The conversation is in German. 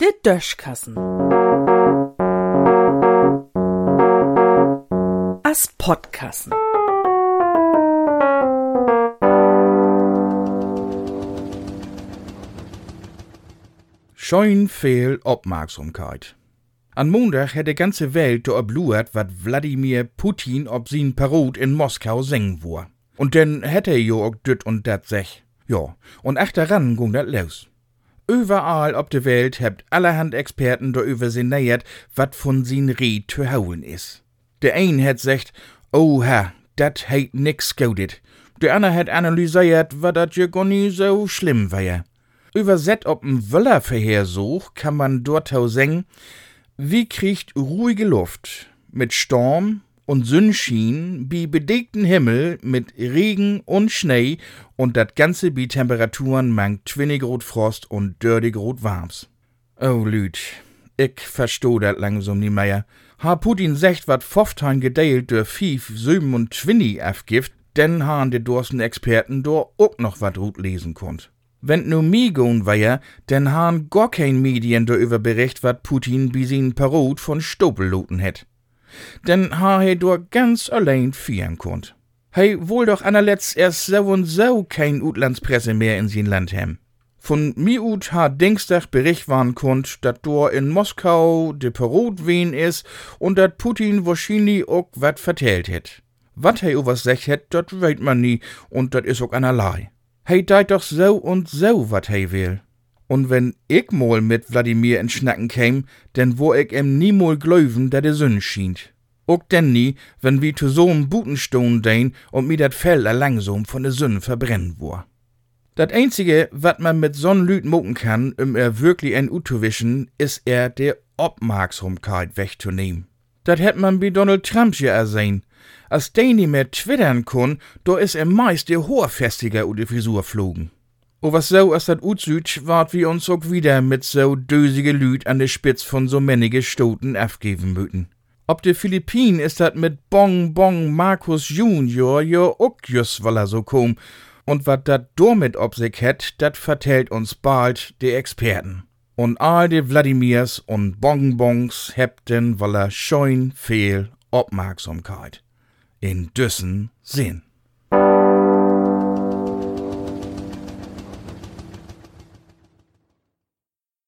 De Döschkassen. As Podkassen. Scheun viel Aufmerksamkeit. An Montag hat die ganze Welt da obluert, wat Wladimir Putin ob sin Parod in Moskau singen wo. Und dann hätte jo auch düt und dat sech. Ja, und echt daran ging dat los. Überall ob de Welt hebt allerhand Experten da über sinniert, wat von sin Ried zu holen is. Der ein hat sagt, oh Herr, dat heit nix gaudet. Der andere hat analysiert, wat dat ja gar nie so schlimm war. Überset ob ein Wöllerverheersuch kann man dort auch sagen, wie kriegt ruhige Luft mit Sturm und Sonnenschein bi bedeckten Himmel mit Regen und Schnee und dat Ganze bi Temperaturen mang 20 Grad Frost und 30 Grad Warms. Oh Lüd, ich versteh dat langsam nie mehr. Ha Putin secht wat 15 gedeilt durch 5, 27 aufgift, denn han de dorsten Experten do auch noch wat gut lesen konnt. Wenn nu mi goen wär, denn han gar kein Medien darüber bericht, wat Putin bi sin Parod von Stopelloten het. Denn ha he dort ganz allein fieren konnt. Hei wohl doch anerletzt erst so und so kein Utlandspresse mehr in sin Land hem. Von mi ut ha Dingstag Bericht waren konnt, dat dor in Moskau de Parod wen is und dat Putin wahrscheinlich auch wat vertellt het. Wat hei was sech het, dat weet man nie und dat is auch einerlei. Hei deit doch so und so, wat hei will. Und wenn ich mal mit Wladimir in Schnacken käm, denn wo ich em niemol glöwen, dat de Sünn schient. Auch denn nie, wenn wie zu so'm Butenstone dein und mi dat Fell langsam von de Sünn verbrennen wor. Dat einzige, wat man mit so'n Lüd mucken kann, um er wirklich en utzuwischen, is er der Obmerksamkeit wegzunehmen. Dat hätt man bei Donald Trump ja ersehen. Als der nie mehr twittern kun, do is er meist der Hohrfestiger u de Frisur flogen. O was so as dat utsüd, wart wie uns auch wieder mit so dösige Lüd an der Spitz von so männige Stoten aufgeben müten. Ob de Philippinen is dat mit Bong Bong Markus Junior jo auch just weil er so kom. Und wat dat damit ob sich het, dat vertellt uns bald de Experten. Und all de Wladimirs und Bonbons hebten, weil er scheun viel Aufmerksamkeit. In düssen Sinn.